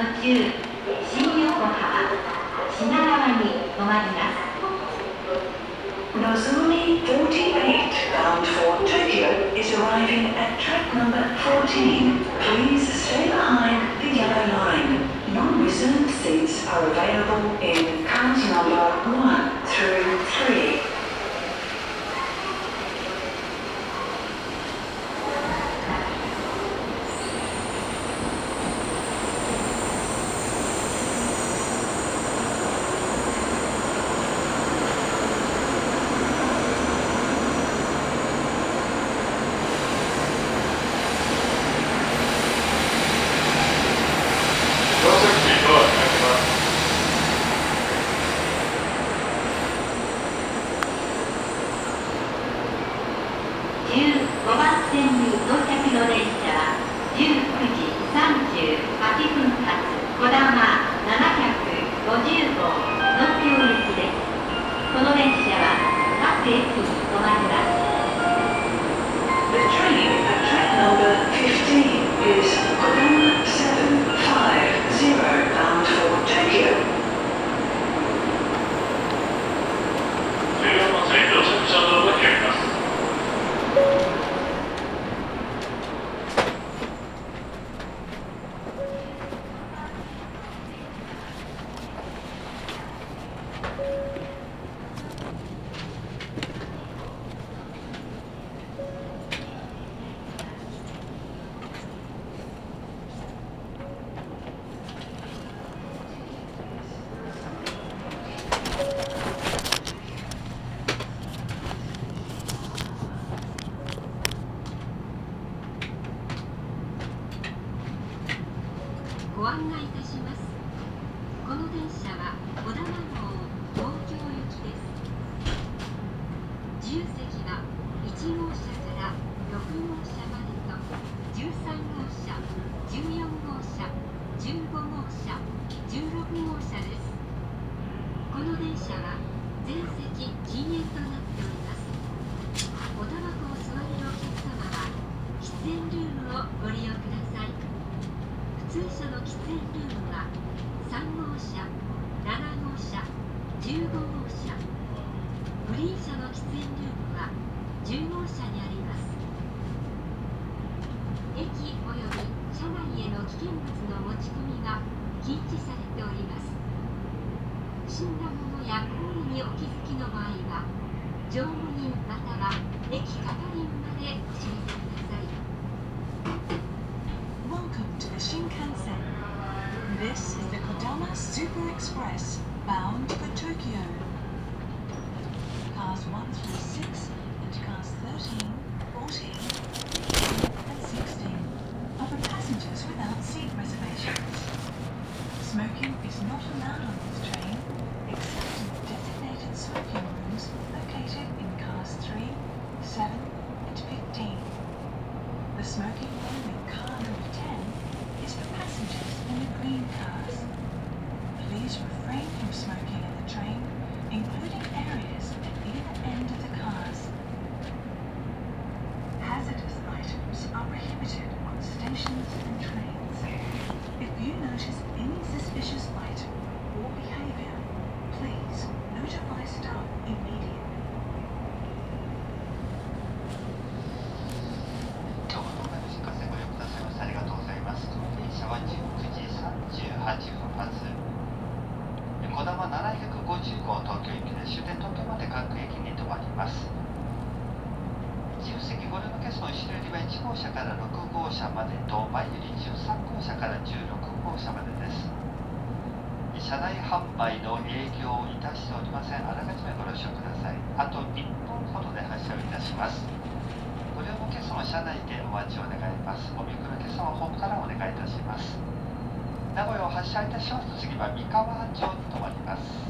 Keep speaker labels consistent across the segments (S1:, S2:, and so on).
S1: 途中新横浜品川に止まります
S2: Nozomi 48 bound for Tokyo is arriving at track number 14. Please stay behind the yellow line. Non-reserved seats are available in cars number 1 through 3.
S3: 案内いたします。この電車は
S4: bound for Tokyo. Cars 1 through 6 and cars 13, 14.
S5: 号車までと前より13号車から16号車までです。車内販売の営業をいたしておりません。あらかじめご了承ください。あと1分ほどで発車をいたします。ご利用のお客様車内でお待ちを願います。おみくり今朝はホームからお願いいたします。名古屋を発車いたしますと次は三河町に停まります。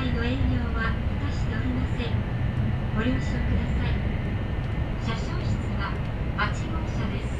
S4: 際の営業は果たしておりませんご了承ください。車掌室は8号車です。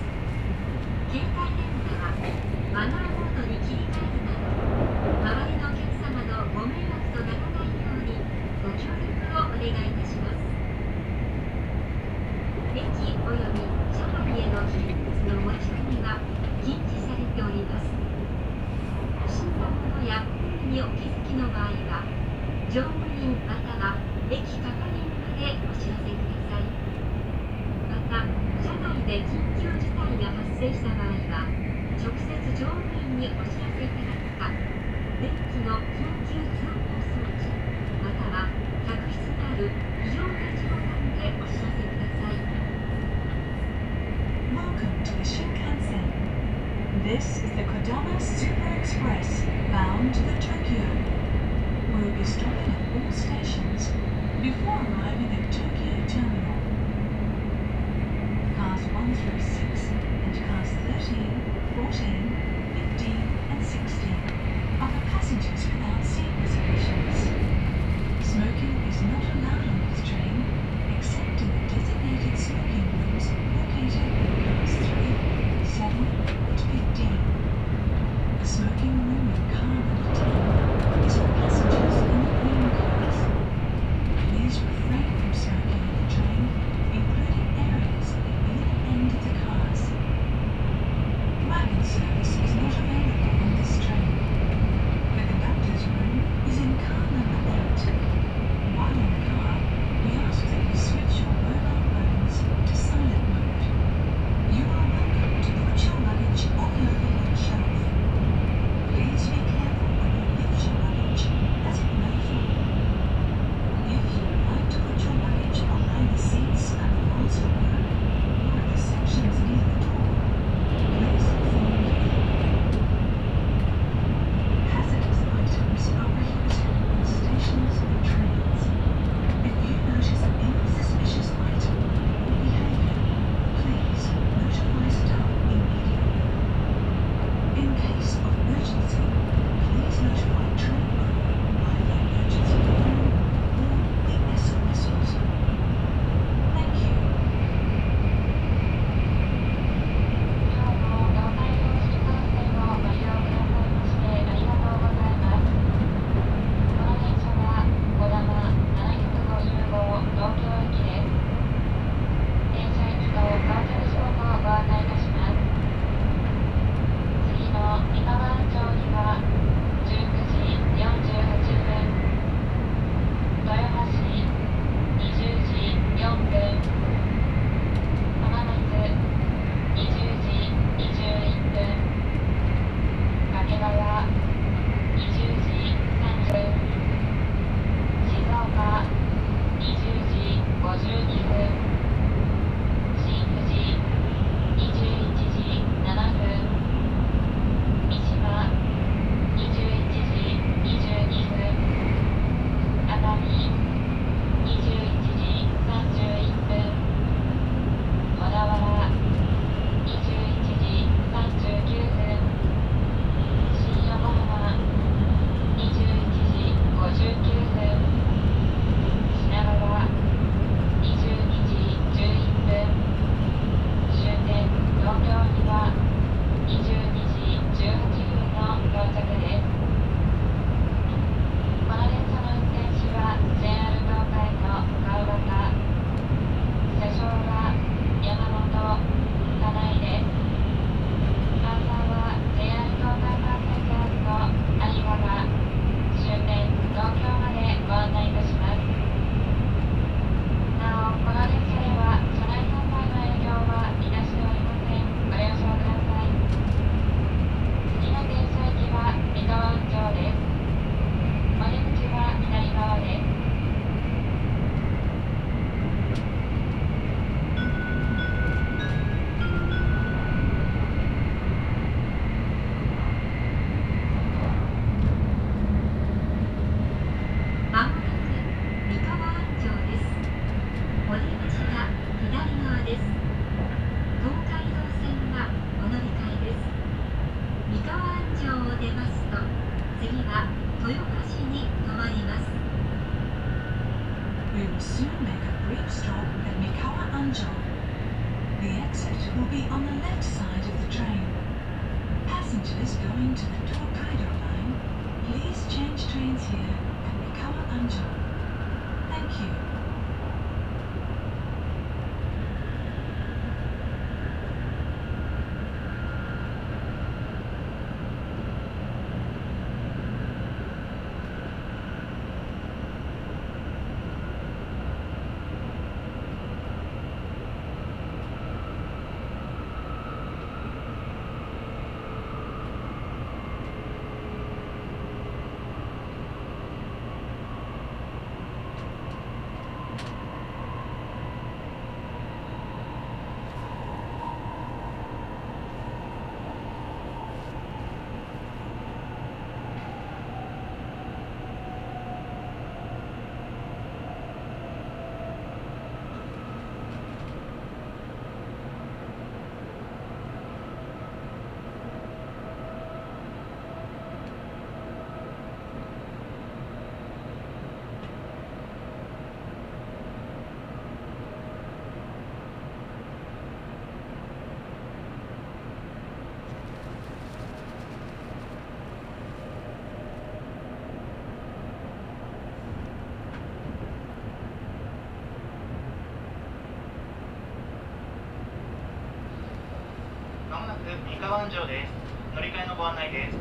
S6: 三河湾城です。乗り換えのご案内です。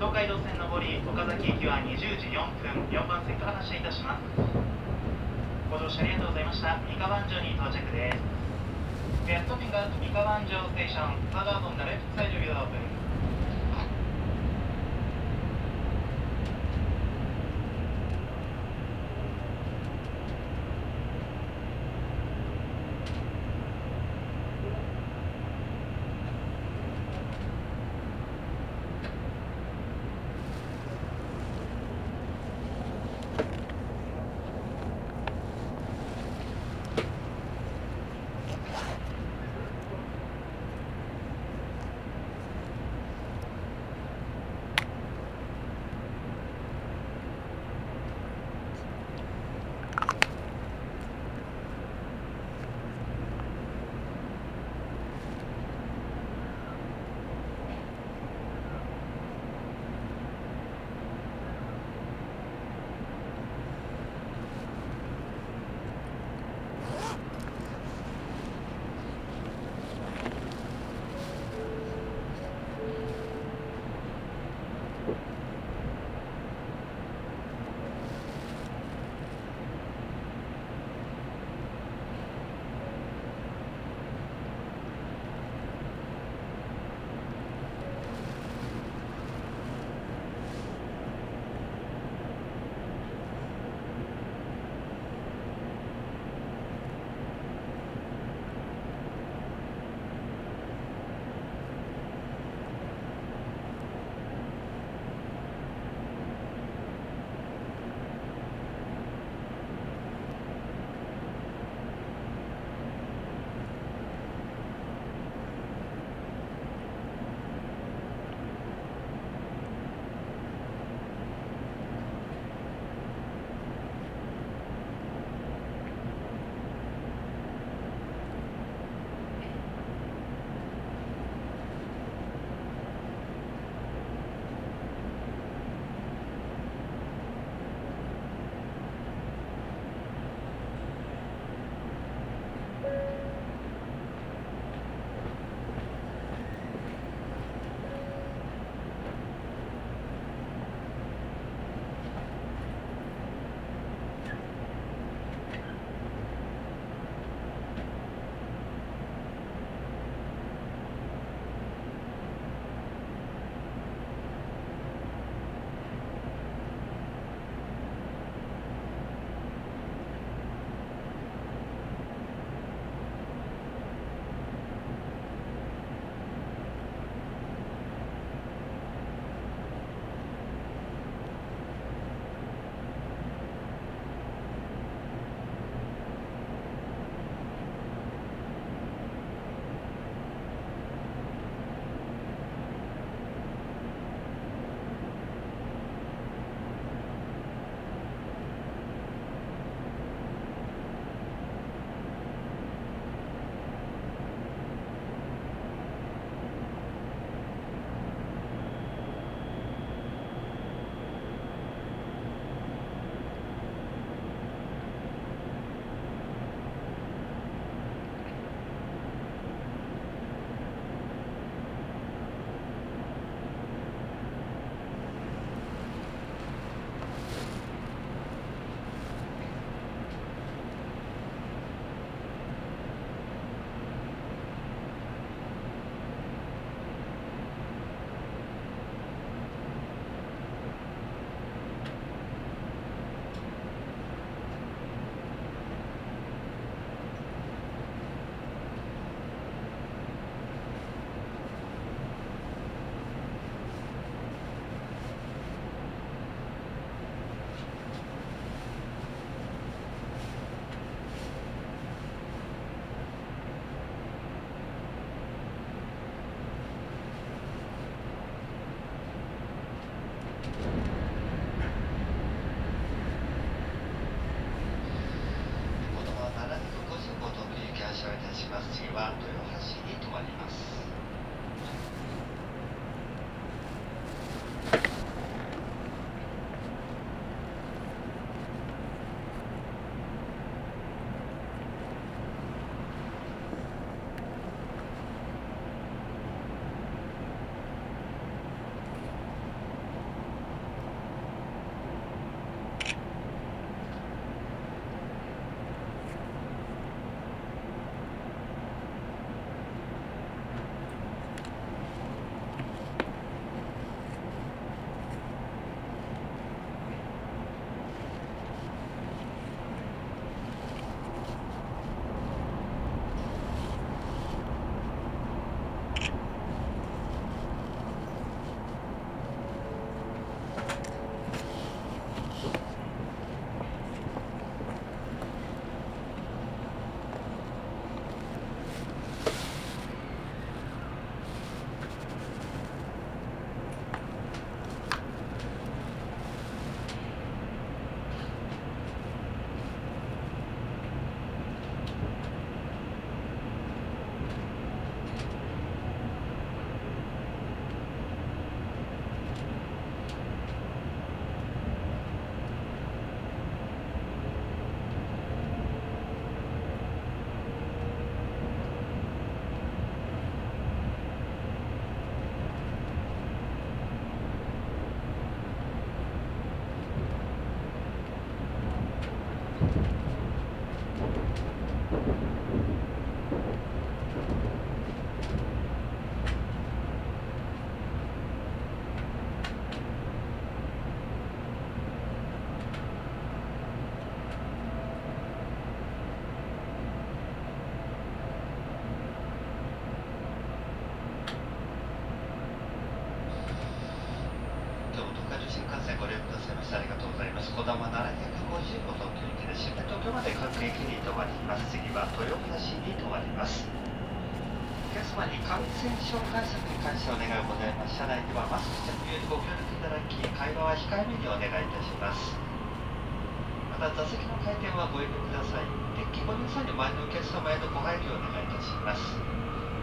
S6: 東海道線上り岡崎駅は20時4分4番線から発車いたしますご乗車ありがとうございました。三河安城に到着です We are stopping at 三河安城 station further on the left side of your open
S5: また座席の回転はご遠慮ください。デッキご利用際に前のお客様へのご配慮をお願いいたします。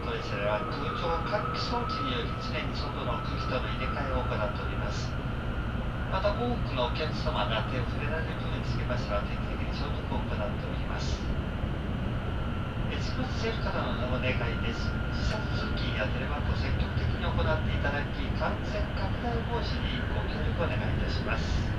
S5: 当列車では空調換気装置により常に外の空気との入れ替えを行っております。また多くのお客様が手を触れられる分につきましては定期的に消毒を行っております。エスプレッソセルからのお願いです。自殺通勤やテレワークを積極的に行っていただき、感染拡大防止にご協力お願いいたします。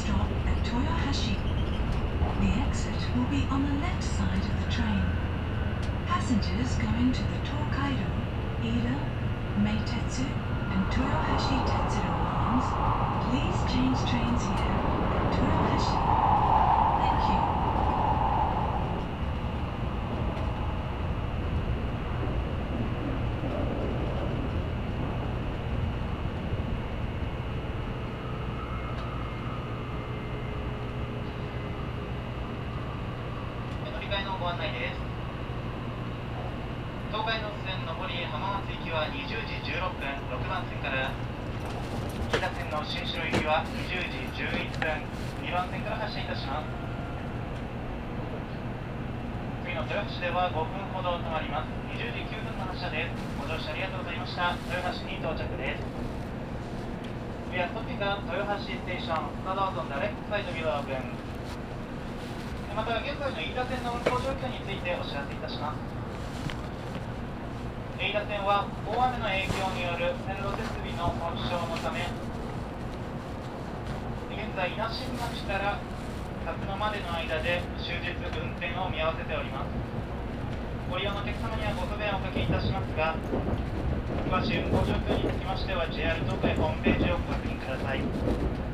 S6: stop at Toyohashi. The exit will be on the left side of the train. Passengers going to the Tokaido, Ida, Meitetsu, and Toyohashi Tetsuro lines, please change trains here at Toyohashi.
S7: は大雨の影響による線路設備の損傷のため現在稲新町から辰野までの間で終日運転を見合わせております。ご利用のお客様にはご不便をおかけいたしますが詳しい運行状況につきましては JR 東海ホームページをご確認ください。